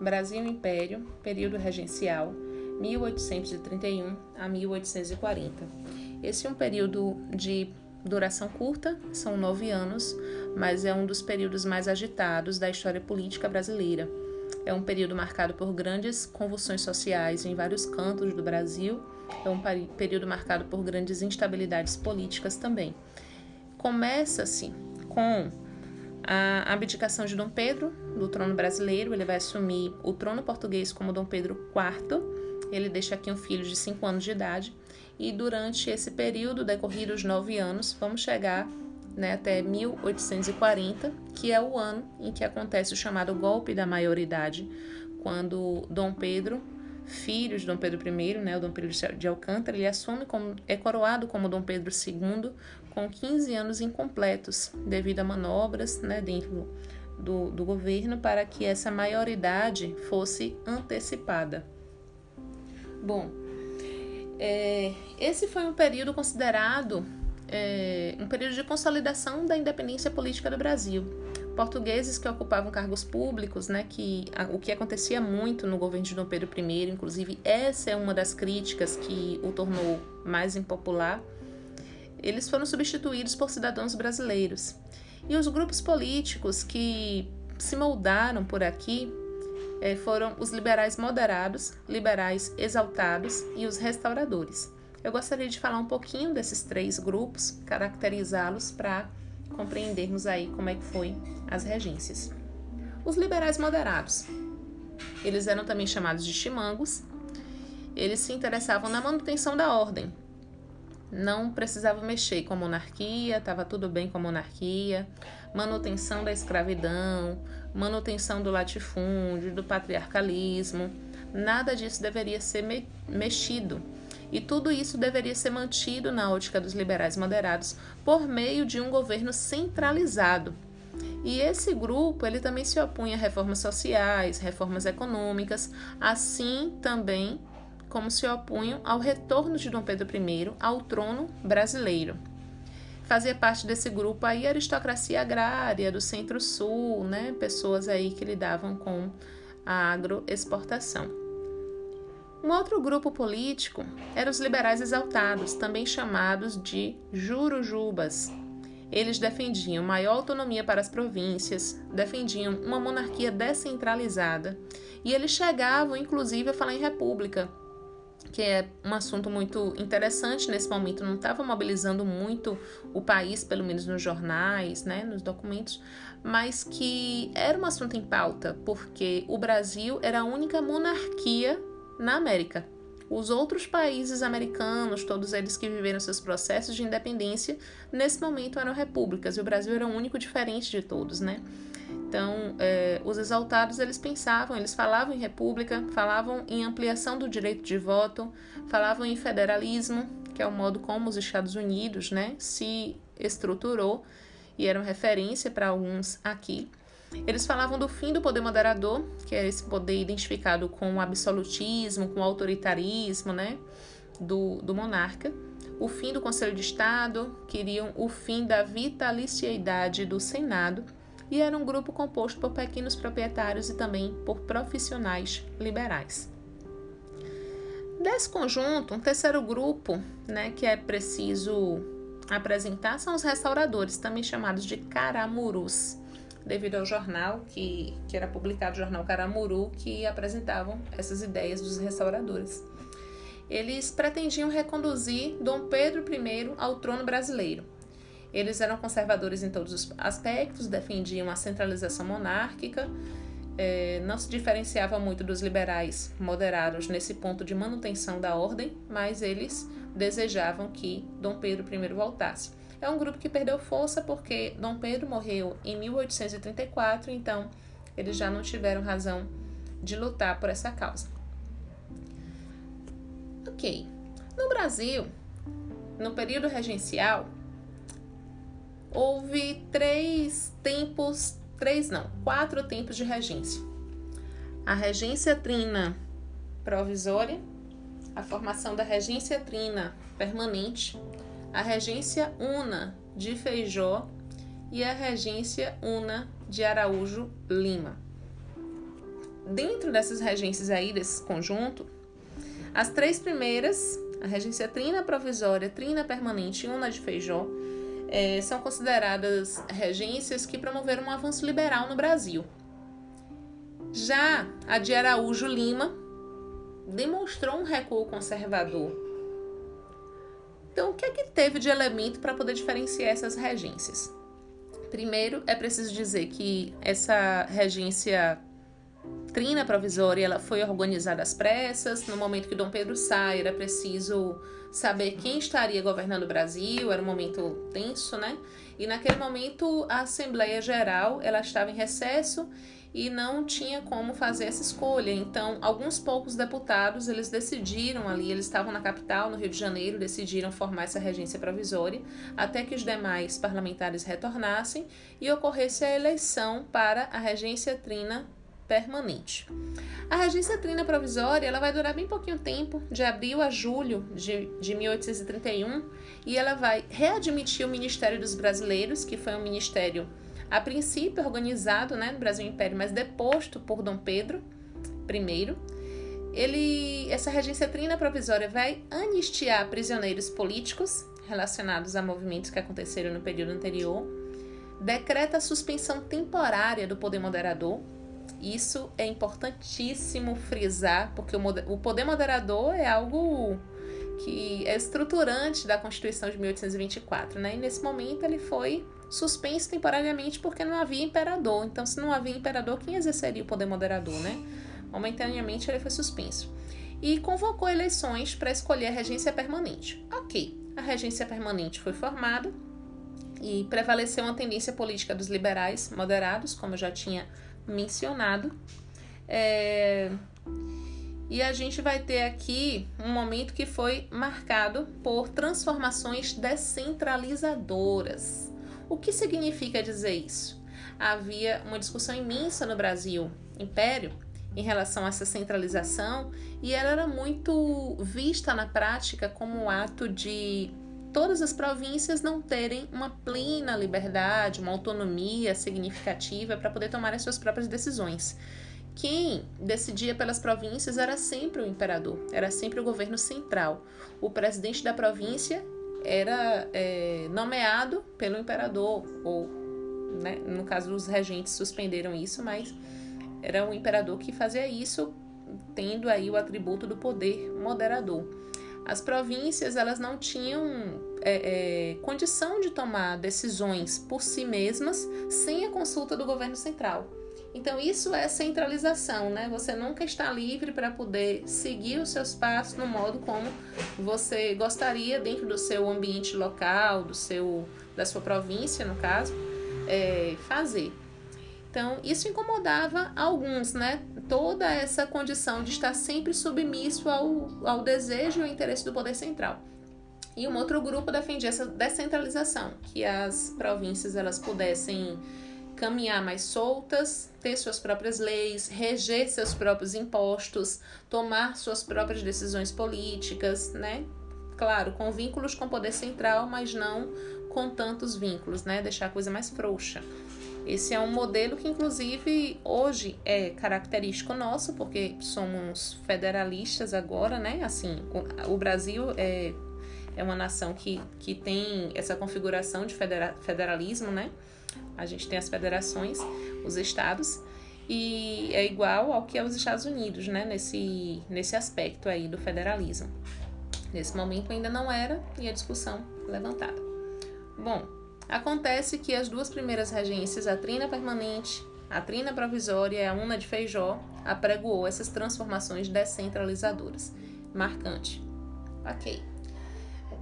Brasil Império, período regencial, 1831 a 1840. Esse é um período de duração curta, são nove anos, mas é um dos períodos mais agitados da história política brasileira. É um período marcado por grandes convulsões sociais em vários cantos do Brasil, é um período marcado por grandes instabilidades políticas também. Começa-se com a abdicação de Dom Pedro do trono brasileiro, ele vai assumir o trono português como Dom Pedro IV. Ele deixa aqui um filho de 5 anos de idade e durante esse período decorrido os nove anos, vamos chegar né, até 1840, que é o ano em que acontece o chamado golpe da maioridade, quando Dom Pedro, filho de Dom Pedro I, né, o Dom Pedro de Alcântara, ele assume como é coroado como Dom Pedro II com 15 anos incompletos devido a manobras né, dentro do, do governo para que essa maioridade fosse antecipada. Bom, é, esse foi um período considerado é, um período de consolidação da independência política do Brasil. Portugueses que ocupavam cargos públicos, né, que a, o que acontecia muito no governo de Dom Pedro I, inclusive essa é uma das críticas que o tornou mais impopular, eles foram substituídos por cidadãos brasileiros. E os grupos políticos que se moldaram por aqui é, foram os liberais moderados, liberais exaltados e os restauradores. Eu gostaria de falar um pouquinho desses três grupos, caracterizá-los para compreendermos aí como é que foi as regências. Os liberais moderados, eles eram também chamados de chimangos. Eles se interessavam na manutenção da ordem. Não precisava mexer com a monarquia, estava tudo bem com a monarquia, manutenção da escravidão, manutenção do latifúndio, do patriarcalismo. Nada disso deveria ser me mexido. E tudo isso deveria ser mantido na ótica dos liberais moderados por meio de um governo centralizado. E esse grupo ele também se opunha a reformas sociais, reformas econômicas, assim também como se opunham ao retorno de Dom Pedro I ao trono brasileiro. Fazia parte desse grupo aí a aristocracia agrária do Centro-Sul, né? Pessoas aí que lidavam com a agroexportação. Um outro grupo político eram os liberais exaltados, também chamados de jurujubas. Eles defendiam maior autonomia para as províncias, defendiam uma monarquia descentralizada e eles chegavam, inclusive, a falar em república, que é um assunto muito interessante nesse momento, não estava mobilizando muito o país, pelo menos nos jornais, né, nos documentos, mas que era um assunto em pauta, porque o Brasil era a única monarquia na América. Os outros países americanos, todos eles que viveram seus processos de independência, nesse momento eram repúblicas, e o Brasil era o único diferente de todos, né? Então, eh, os exaltados eles pensavam, eles falavam em república, falavam em ampliação do direito de voto, falavam em federalismo, que é o modo como os Estados Unidos, né, se estruturou e eram referência para alguns aqui. Eles falavam do fim do poder moderador, que é esse poder identificado com o absolutismo, com o autoritarismo, né, do, do monarca. O fim do Conselho de Estado, queriam o fim da vitaliciedade do Senado e era um grupo composto por pequenos proprietários e também por profissionais liberais. Desse conjunto, um terceiro grupo né, que é preciso apresentar são os restauradores, também chamados de caramurus, devido ao jornal que, que era publicado, o jornal Caramuru, que apresentavam essas ideias dos restauradores. Eles pretendiam reconduzir Dom Pedro I ao trono brasileiro eles eram conservadores em todos os aspectos, defendiam a centralização monárquica, é, não se diferenciava muito dos liberais moderados nesse ponto de manutenção da ordem, mas eles desejavam que Dom Pedro I voltasse. É um grupo que perdeu força porque Dom Pedro morreu em 1834, então eles já não tiveram razão de lutar por essa causa. Ok. No Brasil, no período regencial, houve três tempos, três não, quatro tempos de regência. A regência trina provisória, a formação da regência trina permanente, a regência una de Feijó e a regência una de Araújo Lima. dentro dessas regências aí, desse conjunto, as três primeiras, a regência trina provisória, trina permanente e una de Feijó, é, são consideradas regências que promoveram um avanço liberal no Brasil. Já a de Araújo Lima demonstrou um recuo conservador. Então, o que é que teve de elemento para poder diferenciar essas regências? Primeiro, é preciso dizer que essa regência trina provisória ela foi organizada às pressas. No momento que Dom Pedro sai, era preciso saber quem estaria governando o Brasil, era um momento tenso, né? E naquele momento a Assembleia Geral ela estava em recesso e não tinha como fazer essa escolha. Então, alguns poucos deputados, eles decidiram ali, eles estavam na capital, no Rio de Janeiro, decidiram formar essa regência provisória, até que os demais parlamentares retornassem e ocorresse a eleição para a regência trina permanente. A regência trina provisória ela vai durar bem pouquinho tempo, de abril a julho de, de 1831, e ela vai readmitir o Ministério dos Brasileiros, que foi um ministério a princípio organizado né, no Brasil Império, mas deposto por Dom Pedro I. Ele, essa regência trina provisória vai anistiar prisioneiros políticos relacionados a movimentos que aconteceram no período anterior, decreta a suspensão temporária do poder moderador, isso é importantíssimo frisar, porque o poder moderador é algo que é estruturante da Constituição de 1824, né? E nesse momento ele foi suspenso temporariamente porque não havia imperador. Então, se não havia imperador, quem exerceria o poder moderador, né? Momentaneamente ele foi suspenso. E convocou eleições para escolher a regência permanente. Ok, a regência permanente foi formada e prevaleceu uma tendência política dos liberais moderados, como eu já tinha mencionado. É... E a gente vai ter aqui um momento que foi marcado por transformações descentralizadoras. O que significa dizer isso? Havia uma discussão imensa no Brasil, Império, em relação a essa centralização, e ela era muito vista na prática como um ato de todas as províncias não terem uma plena liberdade, uma autonomia significativa para poder tomar as suas próprias decisões. Quem decidia pelas províncias era sempre o imperador, era sempre o governo central. O presidente da província era é, nomeado pelo imperador, ou né, no caso os regentes suspenderam isso, mas era o imperador que fazia isso, tendo aí o atributo do poder moderador. As províncias elas não tinham é, é, condição de tomar decisões por si mesmas sem a consulta do governo central. Então, isso é centralização, né? Você nunca está livre para poder seguir os seus passos no modo como você gostaria dentro do seu ambiente local, do seu, da sua província, no caso, é, fazer. Então, isso incomodava alguns, né? Toda essa condição de estar sempre submisso ao, ao desejo e ao interesse do poder central. E um outro grupo defendia essa descentralização, que as províncias elas pudessem caminhar mais soltas, ter suas próprias leis, reger seus próprios impostos, tomar suas próprias decisões políticas, né? Claro, com vínculos com o poder central, mas não com tantos vínculos, né? Deixar a coisa mais frouxa. Esse é um modelo que, inclusive, hoje é característico nosso, porque somos federalistas agora, né? Assim, o, Brasil é, é uma nação que, que tem essa configuração de federa, federalismo, né? A gente tem as federações, os estados, e é igual ao que é os Estados Unidos, né? Nesse, nesse aspecto aí do federalismo. Nesse momento ainda não era, e a discussão levantada. Bom, Acontece que as duas primeiras regências, a trina permanente, a trina provisória e a una de Feijó, apregoou essas transformações descentralizadoras. Marcante. Ok.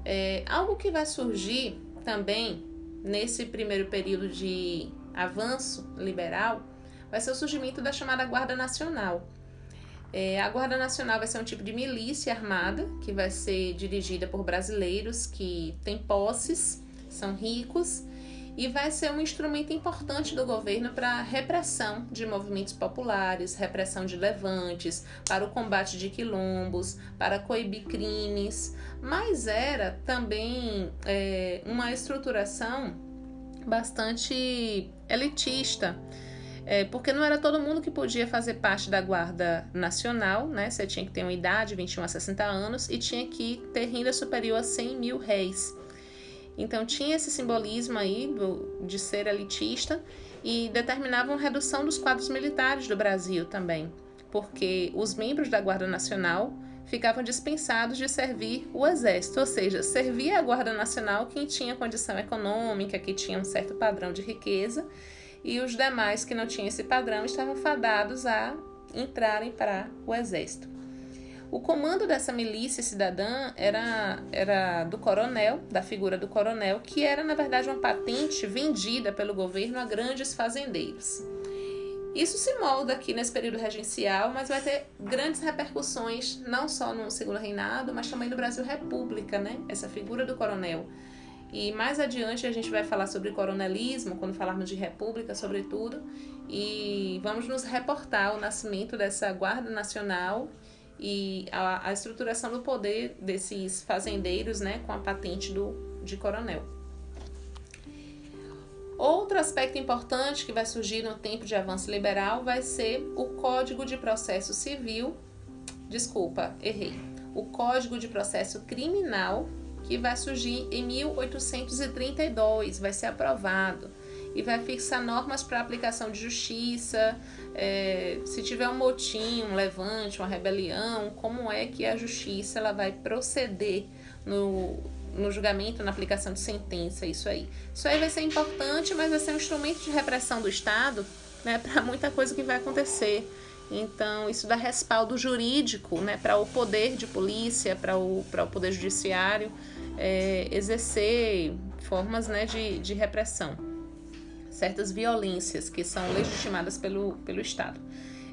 É, algo que vai surgir também nesse primeiro período de avanço liberal vai ser o surgimento da chamada Guarda Nacional. É, a Guarda Nacional vai ser um tipo de milícia armada que vai ser dirigida por brasileiros que têm posses são ricos e vai ser um instrumento importante do governo para repressão de movimentos populares, repressão de levantes, para o combate de quilombos, para coibir crimes, mas era também é, uma estruturação bastante elitista. é, porque não era todo mundo que podia fazer parte da Guarda Nacional, né? Você tinha que ter uma idade, 21 a 60 anos, e tinha que ter renda superior a 100 mil réis. Então tinha esse simbolismo aí do, de ser elitista e determinavam redução dos quadros militares do Brasil também, porque os membros da Guarda Nacional ficavam dispensados de servir o exército, ou seja, servia a Guarda Nacional quem tinha condição econômica, que tinha um certo padrão de riqueza e os demais que não tinham esse padrão estavam fadados a entrarem para o exército. O comando dessa milícia cidadã era, era do coronel, da figura do coronel, que era na verdade uma patente vendida pelo governo a grandes fazendeiros. Isso se molda aqui nesse período regencial, mas vai ter grandes repercussões não só no segundo reinado, mas também no Brasil República, né? Essa figura do coronel e mais adiante a gente vai falar sobre coronelismo, quando falarmos de república, sobretudo, e vamos nos reportar o nascimento dessa Guarda Nacional e a, a estruturação do poder desses fazendeiros, né, com a patente do, de coronel. Outro aspecto importante que vai surgir no tempo de avanço liberal vai ser o Código de Processo Civil, desculpa, errei, o Código de Processo Criminal que vai surgir em 1832, vai ser aprovado e vai fixar normas para aplicação de justiça, é, se tiver um motim, um levante, uma rebelião, como é que a justiça ela vai proceder no, no julgamento, na aplicação de sentença, isso aí. Isso aí vai ser importante, mas vai ser um instrumento de repressão do Estado né, para muita coisa que vai acontecer. Então, isso dá respaldo jurídico né, para o poder de polícia, para o, o poder judiciário é, exercer formas né, de, de repressão, certas violências que são legitimadas pelo, pelo Estado.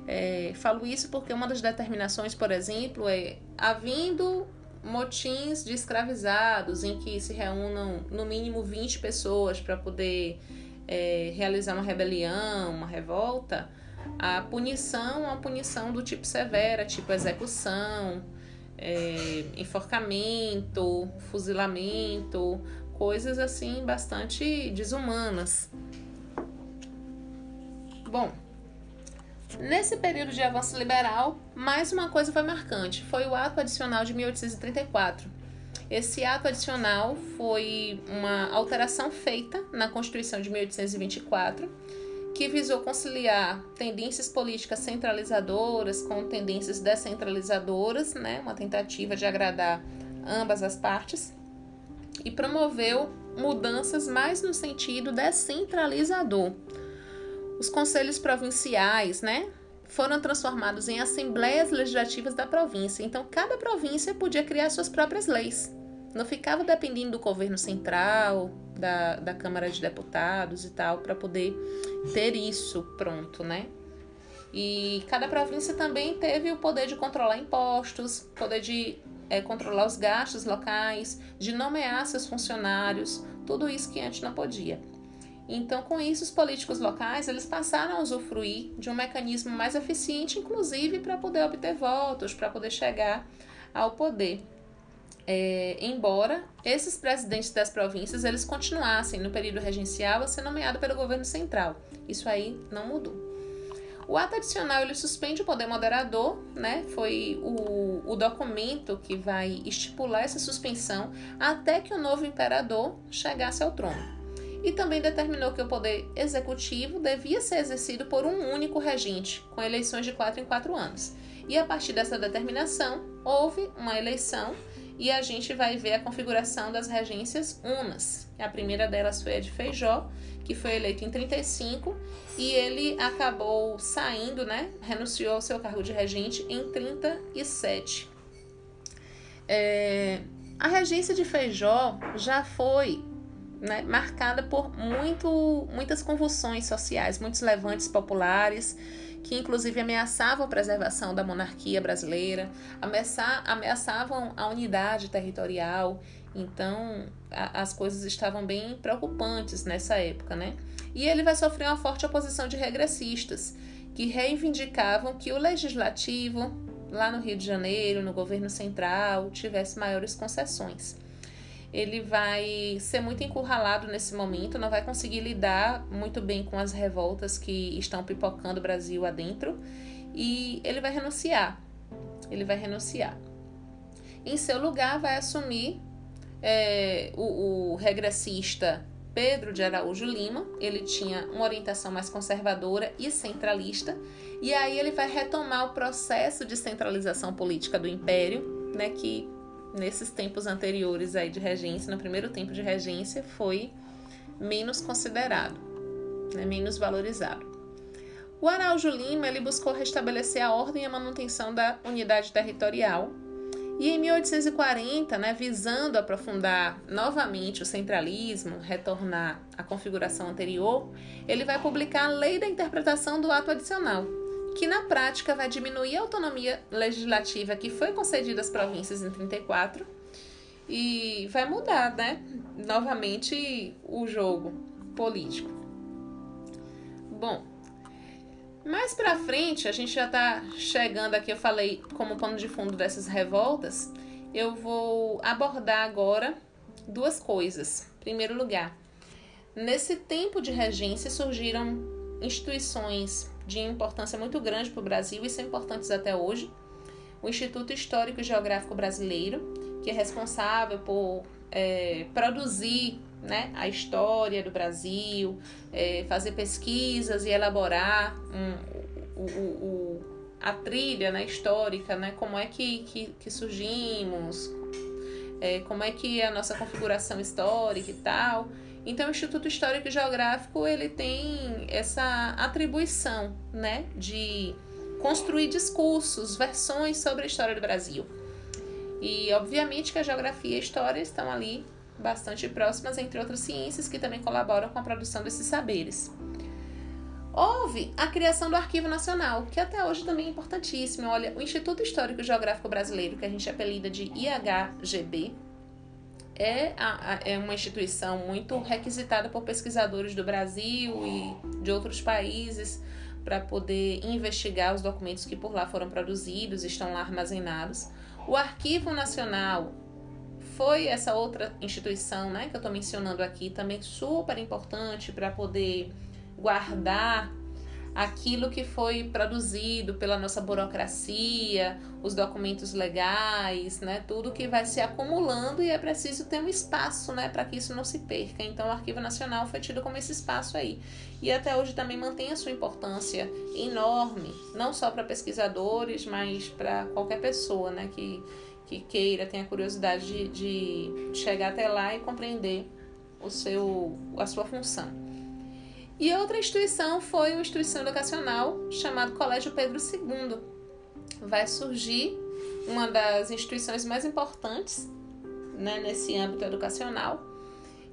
É, falo isso porque uma das determinações, por exemplo, é havendo motins de escravizados em que se reúnam no mínimo 20 pessoas para poder é, realizar uma rebelião, uma revolta, a punição é uma punição do tipo severa, tipo execução, é, enforcamento, fuzilamento, coisas assim bastante desumanas. Bom, nesse período de avanço liberal, mais uma coisa foi marcante: foi o Ato Adicional de 1834. Esse ato adicional foi uma alteração feita na Constituição de 1824 que visou conciliar tendências políticas centralizadoras com tendências descentralizadoras, né, uma tentativa de agradar ambas as partes, e promoveu mudanças mais no sentido descentralizador. Os conselhos provinciais, né, foram transformados em assembleias legislativas da província. Então, cada província podia criar suas próprias leis. Não ficava dependendo do governo central, da, da Câmara de Deputados e tal, para poder ter isso pronto, né? E cada província também teve o poder de controlar impostos, poder de é, controlar os gastos locais, de nomear seus funcionários, tudo isso que antes não podia. Então, com isso, os políticos locais eles passaram a usufruir de um mecanismo mais eficiente, inclusive para poder obter votos, para poder chegar ao poder é, embora esses presidentes das províncias eles continuassem no período regencial a ser nomeado pelo governo central. Isso aí não mudou. O ato adicional ele suspende o poder moderador, né? Foi o, o documento que vai estipular essa suspensão até que o novo imperador chegasse ao trono. E também determinou que o poder executivo devia ser exercido por um único regente, com eleições de quatro em quatro anos. E a partir dessa determinação, houve uma eleição e a gente vai ver a configuração das regências unas. A primeira delas foi a de Feijó, que foi eleito em 35 e ele acabou saindo, né? Renunciou ao seu cargo de regente em 37. É, a regência de Feijó já foi né, marcada por muito, muitas convulsões sociais, muitos levantes populares que inclusive ameaçavam a preservação da monarquia brasileira, ameaçavam a unidade territorial. Então, a, as coisas estavam bem preocupantes nessa época, né? E ele vai sofrer uma forte oposição de regressistas, que reivindicavam que o legislativo, lá no Rio de Janeiro, no governo central, tivesse maiores concessões. Ele vai ser muito encurralado nesse momento, não vai conseguir lidar muito bem com as revoltas que estão pipocando o Brasil adentro e ele vai renunciar. Ele vai renunciar. Em seu lugar, vai assumir é, o, o regressista Pedro de Araújo Lima. Ele tinha uma orientação mais conservadora e centralista, e aí ele vai retomar o processo de centralização política do império, né, que nesses tempos anteriores aí de regência, no primeiro tempo de regência, foi menos considerado, né, menos valorizado. O Araújo Lima ele buscou restabelecer a ordem e a manutenção da unidade territorial. E em 1840, né, visando aprofundar novamente o centralismo, retornar à configuração anterior, ele vai publicar a Lei da Interpretação do Ato Adicional, que na prática vai diminuir a autonomia legislativa que foi concedida às províncias em 34 e vai mudar, né, novamente o jogo político. Bom, mais para frente, a gente já está chegando aqui, eu falei como pano de fundo dessas revoltas, eu vou abordar agora duas coisas. Em primeiro lugar, nesse tempo de regência surgiram instituições de importância muito grande para o Brasil e são importantes até hoje. O Instituto Histórico e Geográfico Brasileiro, que é responsável por é, produzir né, a história do Brasil, é, fazer pesquisas e elaborar um, o, o, a trilha né, histórica, né, como é que, que, que surgimos, é, como é que é a nossa configuração histórica e tal. Então, o Instituto Histórico e Geográfico ele tem essa atribuição, né, de construir discursos, versões sobre a história do Brasil. E, obviamente, que a geografia e a história estão ali bastante próximas, entre outras ciências que também colaboram com a produção desses saberes. Houve a criação do Arquivo Nacional, que até hoje também é importantíssimo. Olha, o Instituto Histórico e Geográfico Brasileiro, que a gente apelida de IHGB, é, a, é uma instituição muito requisitada por pesquisadores do Brasil e de outros países para poder investigar os documentos que por lá foram produzidos, estão lá armazenados. O Arquivo Nacional foi essa outra instituição né, que eu estou mencionando aqui, também super importante para poder guardar aquilo que foi produzido pela nossa burocracia, os documentos legais, né, tudo que vai se acumulando e é preciso ter um espaço, né, para que isso não se perca. Então, o Arquivo Nacional foi tido como esse espaço aí. E até hoje também mantém a sua importância enorme, não só para pesquisadores, mas para qualquer pessoa, né, que que queira, tenha curiosidade de, de chegar até lá e compreender o seu, a sua função. E outra instituição foi uma instituição educacional chamada Colégio Pedro II. Vai surgir uma das instituições mais importantes né, nesse âmbito educacional.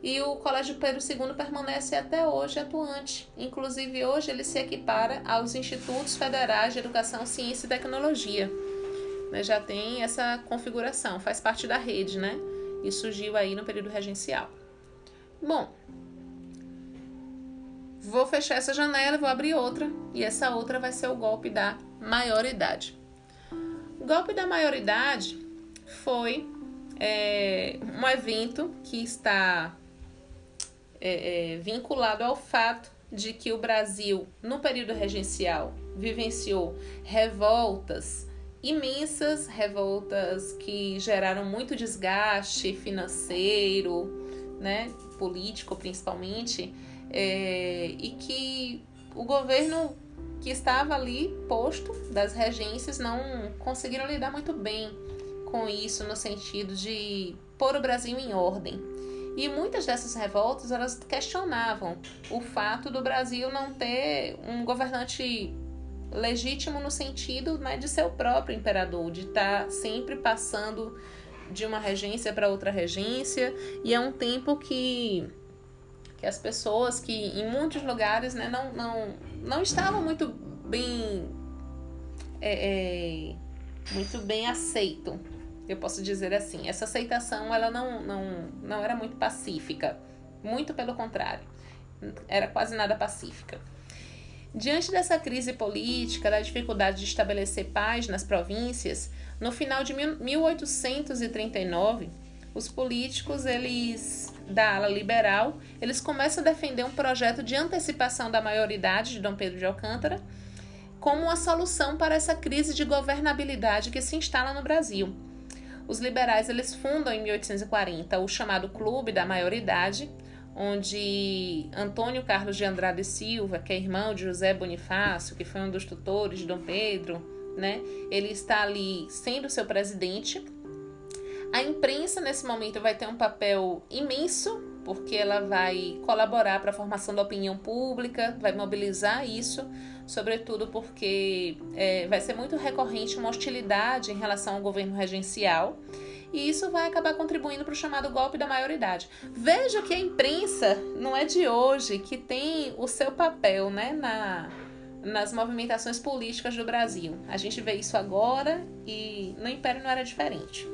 E o Colégio Pedro II permanece até hoje atuante. Inclusive, hoje ele se equipara aos Institutos Federais de Educação, Ciência e Tecnologia. Né, já tem essa configuração, faz parte da rede, né? E surgiu aí no período regencial. Bom, Vou fechar essa janela, vou abrir outra e essa outra vai ser o golpe da maioridade. O golpe da maioridade foi é, um evento que está é, é, vinculado ao fato de que o Brasil, no período regencial, vivenciou revoltas imensas, revoltas que geraram muito desgaste financeiro, né, político principalmente é, e que o governo que estava ali posto das regências não conseguiram lidar muito bem com isso no sentido de pôr o Brasil em ordem. E muitas dessas revoltas elas questionavam o fato do Brasil não ter um governante legítimo no sentido né, de ser o próprio imperador, de estar tá sempre passando de uma regência para outra regência. E é um tempo que que as pessoas que em muitos lugares né, não, não, não estavam muito bem é, é, muito bem aceito eu posso dizer assim. Essa aceitação ela não, não, não era muito pacífica. Muito pelo contrário era quase nada pacífica. Diante dessa crise política da dificuldade de estabelecer paz nas províncias no final de 1839 os políticos, eles da ala liberal, eles começam a defender um projeto de antecipação da maioridade de Dom Pedro de Alcântara como uma solução para essa crise de governabilidade que se instala no Brasil. Os liberais eles fundam em 1840 o chamado Clube da Maioridade, onde Antônio Carlos de Andrade Silva, que é irmão de José Bonifácio, que foi um dos tutores de Dom Pedro, né? Ele está ali sendo seu presidente. A imprensa nesse momento vai ter um papel imenso, porque ela vai colaborar para a formação da opinião pública, vai mobilizar isso, sobretudo porque é, vai ser muito recorrente uma hostilidade em relação ao governo regencial e isso vai acabar contribuindo para o chamado golpe da maioridade. Veja que a imprensa não é de hoje que tem o seu papel né, na, nas movimentações políticas do Brasil. A gente vê isso agora e no Império não era diferente.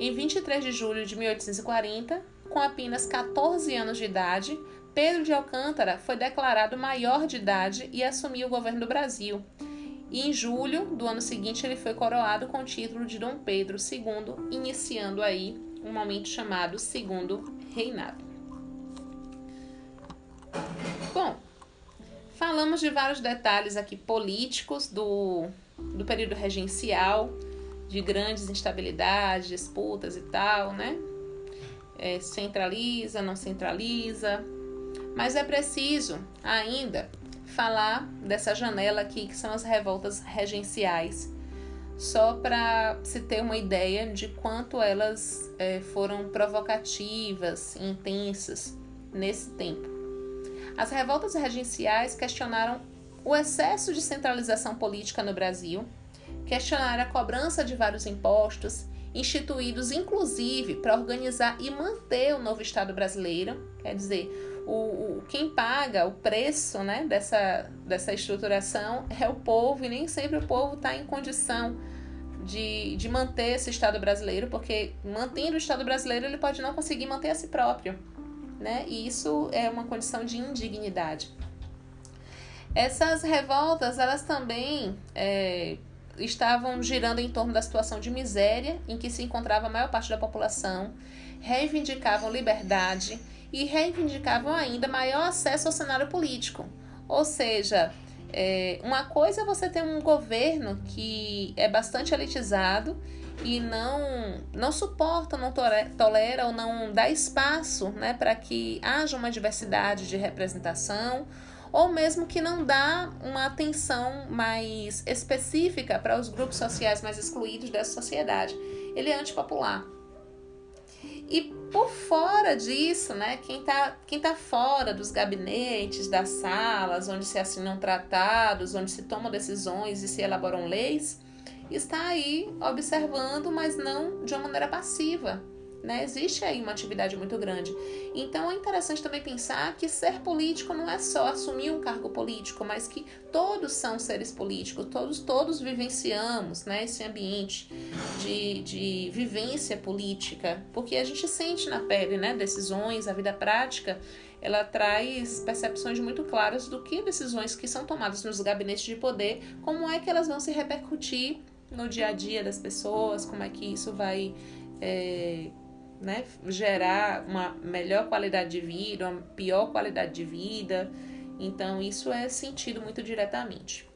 Em 23 de julho de 1840, com apenas 14 anos de idade, Pedro de Alcântara foi declarado maior de idade e assumiu o governo do Brasil. E em julho do ano seguinte ele foi coroado com o título de Dom Pedro II, iniciando aí um momento chamado Segundo Reinado. Bom, falamos de vários detalhes aqui políticos do, do período regencial, de grandes instabilidades, disputas e tal, né? É, centraliza, não centraliza, mas é preciso ainda falar dessa janela aqui, que são as revoltas regenciais, só para se ter uma ideia de quanto elas é, foram provocativas, intensas nesse tempo. As revoltas regenciais questionaram o excesso de centralização política no Brasil, questionaram a cobrança de vários impostos, instituídos inclusive para organizar e manter o novo Estado brasileiro, quer dizer, o, o, quem paga o preço né, dessa, dessa estruturação é o povo, e nem sempre o povo está em condição de, de manter esse Estado brasileiro, porque mantendo o Estado brasileiro ele pode não conseguir manter a si próprio. Né? E isso é uma condição de indignidade. Essas revoltas, elas também é, estavam girando em torno da situação de miséria em que se encontrava a maior parte da população, reivindicavam liberdade e reivindicavam ainda maior acesso ao cenário político. Ou seja, é, uma coisa é você ter um governo que é bastante elitizado e não, não suporta, não tolera ou não dá espaço né, para que haja uma diversidade de representação, ou mesmo que não dá uma atenção mais específica para os grupos sociais mais excluídos dessa sociedade. Ele é antipopular. E por fora disso, né, quem está quem tá fora dos gabinetes, das salas, onde se assinam tratados, onde se tomam decisões e se elaboram leis, está aí observando, mas não de uma maneira passiva, né? Existe aí uma atividade muito grande. Então é interessante também pensar que ser político não é só assumir um cargo político, mas que todos são seres políticos, todos, todos vivenciamos né, esse ambiente de, de vivência política, porque a gente sente na pele né, decisões, a vida prática ela traz percepções muito claras do que decisões que são tomadas nos gabinetes de poder, como é que elas vão se repercutir no dia a dia das pessoas, como é que isso vai é, né, gerar uma melhor qualidade de vida, uma pior qualidade de vida. Então, isso é sentido muito diretamente.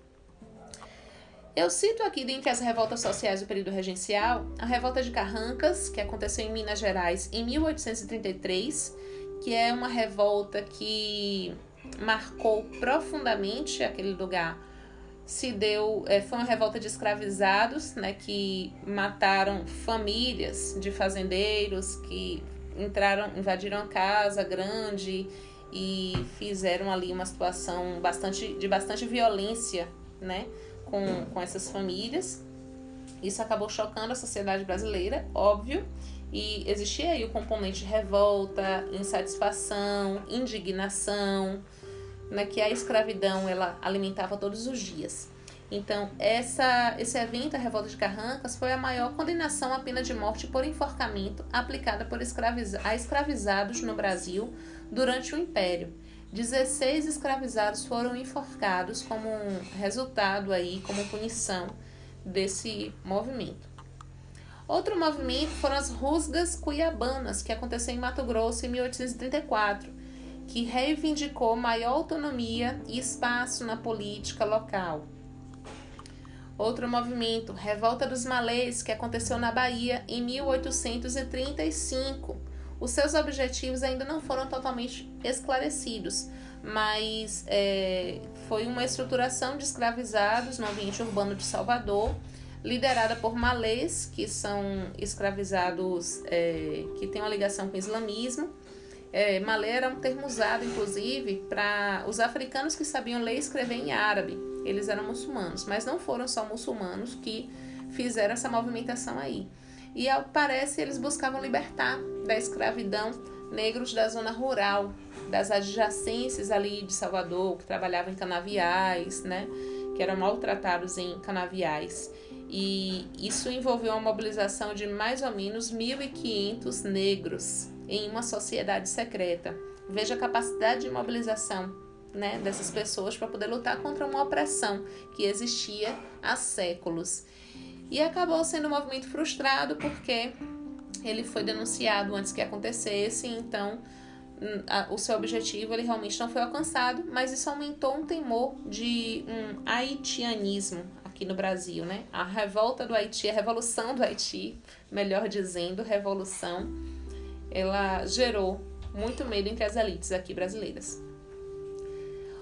Eu cito aqui, dentre as revoltas sociais do período regencial, a revolta de Carrancas, que aconteceu em Minas Gerais em 1833, que é uma revolta que marcou profundamente aquele lugar se deu é, foi uma revolta de escravizados, né, que mataram famílias de fazendeiros que entraram, invadiram a casa grande e fizeram ali uma situação bastante de bastante violência, né, com, com essas famílias. Isso acabou chocando a sociedade brasileira, óbvio, e existia aí o componente revolta, insatisfação, indignação, né, que a escravidão ela alimentava todos os dias. Então, essa, esse evento, a Revolta de Carrancas, foi a maior condenação à pena de morte por enforcamento aplicada por escraviza a escravizados no Brasil durante o Império. 16 escravizados foram enforcados como um resultado aí, como punição desse movimento. Outro movimento foram as rusgas cuiabanas, que aconteceu em Mato Grosso em 1834, que reivindicou maior autonomia e espaço na política local. Outro movimento, Revolta dos Malês, que aconteceu na Bahia em 1835. Os seus objetivos ainda não foram totalmente esclarecidos, mas é, foi uma estruturação de escravizados no ambiente urbano de Salvador, liderada por malês, que são escravizados é, que têm uma ligação com o islamismo. É, malê era um termo usado, inclusive, para os africanos que sabiam ler e escrever em árabe. Eles eram muçulmanos, mas não foram só muçulmanos que fizeram essa movimentação aí. E ao parece eles buscavam libertar da escravidão negros da zona rural, das adjacências ali de Salvador, que trabalhavam em canaviais, né, que eram maltratados em canaviais. E isso envolveu uma mobilização de mais ou menos 1.500 negros em uma sociedade secreta. Veja a capacidade de mobilização né, dessas pessoas para poder lutar contra uma opressão que existia há séculos. E acabou sendo um movimento frustrado porque ele foi denunciado antes que acontecesse, então hum, o seu objetivo ele realmente não foi alcançado, mas isso aumentou um temor de um haitianismo aqui no Brasil, né? A revolta do Haiti, a revolução do Haiti, melhor dizendo, revolução, ela gerou muito medo entre as elites aqui brasileiras.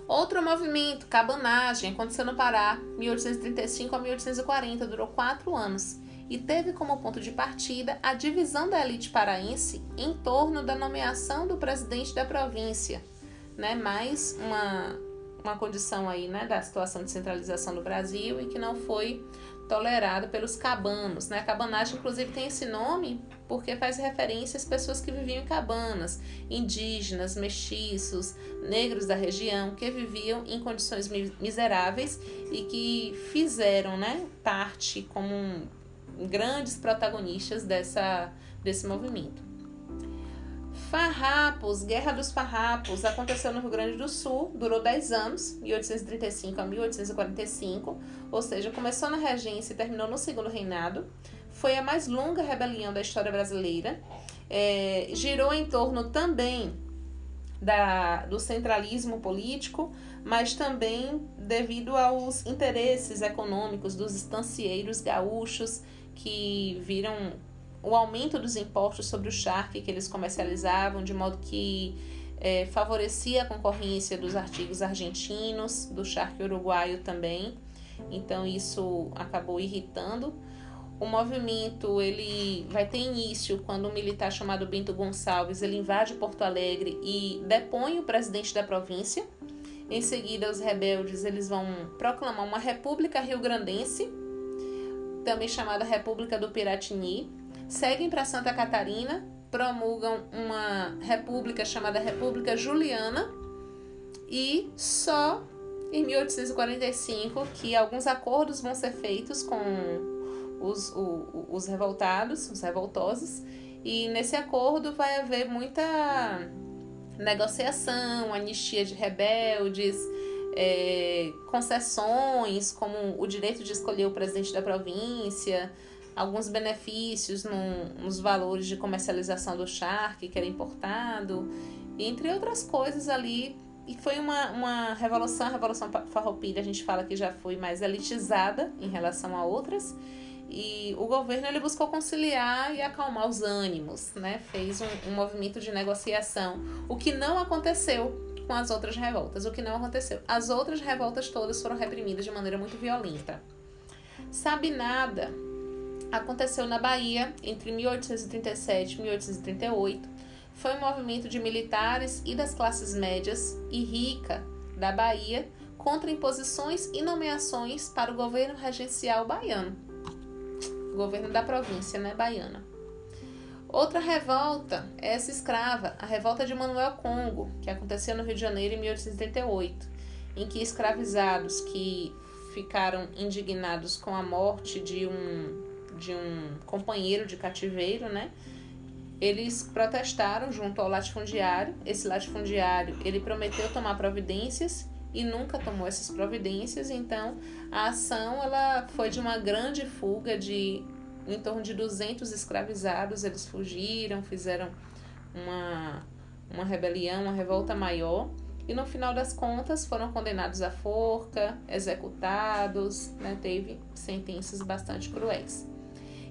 Outro movimento, cabanagem, aconteceu no Pará, 1835 a 1840, durou quatro anos e teve como ponto de partida a divisão da elite paraense em torno da nomeação do presidente da província, né? Mais uma, uma condição aí, né, da situação de centralização do Brasil e que não foi tolerado pelos cabanos. Né? A cabanagem, inclusive, tem esse nome porque faz referência às pessoas que viviam em cabanas, indígenas, mestiços, negros da região, que viviam em condições miseráveis e que fizeram né, parte como grandes protagonistas dessa, desse movimento. Farrapos, Guerra dos Farrapos, aconteceu no Rio Grande do Sul, durou 10 anos, 1835 a 1845, ou seja, começou na regência e terminou no segundo reinado. Foi a mais longa rebelião da história brasileira. É, girou em torno também da, do centralismo político, mas também devido aos interesses econômicos dos estancieiros gaúchos que viram o aumento dos impostos sobre o charque que eles comercializavam, de modo que é, favorecia a concorrência dos artigos argentinos, do charque uruguaio também. Então isso acabou irritando. O movimento ele vai ter início quando um militar chamado Bento Gonçalves ele invade Porto Alegre e depõe o presidente da província. Em seguida, os rebeldes eles vão proclamar uma república rio-grandense, também chamada República do Piratini, seguem para Santa Catarina, promulgam uma república chamada República Juliana e só em 1845 que alguns acordos vão ser feitos com os, o, os revoltados, os revoltosos, e nesse acordo vai haver muita negociação, anistia de rebeldes, é, concessões, como o direito de escolher o presidente da província, alguns benefícios no, nos valores de comercialização do charque que era importado, entre outras coisas ali. E foi uma, uma revolução, a Revolução Farroupilha, a gente fala que já foi mais elitizada em relação a outras. E o governo ele buscou conciliar e acalmar os ânimos, né? fez um, um movimento de negociação, o que não aconteceu com as outras revoltas. O que não aconteceu? As outras revoltas todas foram reprimidas de maneira muito violenta. Sabe nada aconteceu na Bahia entre 1837 e 1838. Foi um movimento de militares e das classes médias e rica da Bahia contra imposições e nomeações para o governo regencial baiano, governo da província né, baiana. Outra revolta é essa escrava, a revolta de Manuel Congo, que aconteceu no Rio de Janeiro em 1838, em que escravizados que ficaram indignados com a morte de um de um companheiro de cativeiro, né? Eles protestaram junto ao latifundiário. Esse latifundiário, ele prometeu tomar providências e nunca tomou essas providências, então a ação ela foi de uma grande fuga de em torno de 200 escravizados, eles fugiram, fizeram uma, uma rebelião, uma revolta maior, e no final das contas foram condenados à forca, executados, né? teve sentenças bastante cruéis.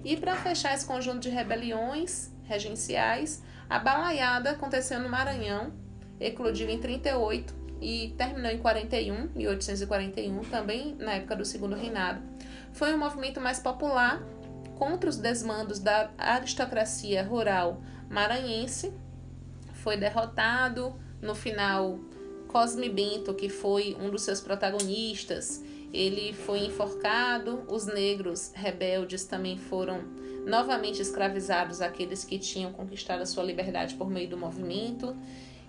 E para fechar esse conjunto de rebeliões regenciais, a balaiada aconteceu no Maranhão, eclodiu em 38 e terminou em 41, 1841, também na época do segundo reinado. Foi um movimento mais popular contra os desmandos da aristocracia rural maranhense. Foi derrotado no final Cosme Bento, que foi um dos seus protagonistas, ele foi enforcado, os negros rebeldes também foram novamente escravizados, aqueles que tinham conquistado a sua liberdade por meio do movimento.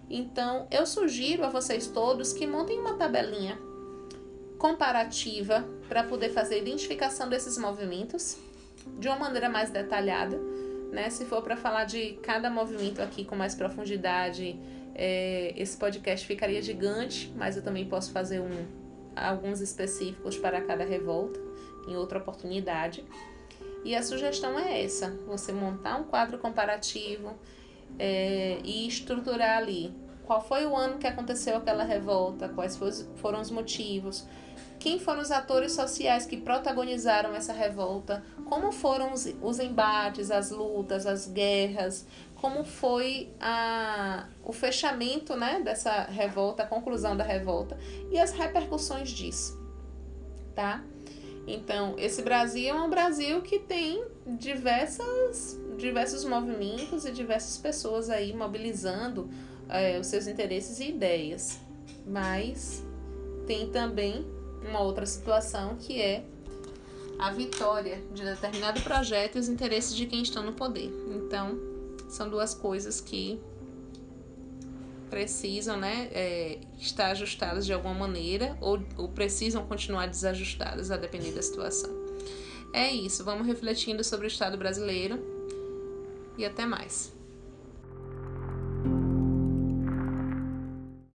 Então, eu sugiro a vocês todos que montem uma tabelinha comparativa para poder fazer a identificação desses movimentos de uma maneira mais detalhada. Né? Se for para falar de cada movimento aqui com mais profundidade, é, esse podcast ficaria gigante, mas eu também posso fazer um, alguns específicos para cada revolta em outra oportunidade. E a sugestão é essa: você montar um quadro comparativo é, e estruturar ali qual foi o ano que aconteceu aquela revolta, quais foram os motivos, quem foram os atores sociais que protagonizaram essa revolta, como foram os, os embates, as lutas, as guerras, como foi a, o fechamento né, dessa revolta, a conclusão da revolta e as repercussões disso, tá? Então, esse Brasil é um Brasil que tem diversas, diversos movimentos e diversas pessoas aí mobilizando é, os seus interesses e ideias. Mas tem também uma outra situação que é a vitória de determinado projeto e os interesses de quem está no poder. Então, são duas coisas que precisam né, é, estar ajustadas de alguma maneira ou, ou precisam continuar desajustadas a depender da situação. É isso, vamos refletindo sobre o Estado brasileiro e até mais.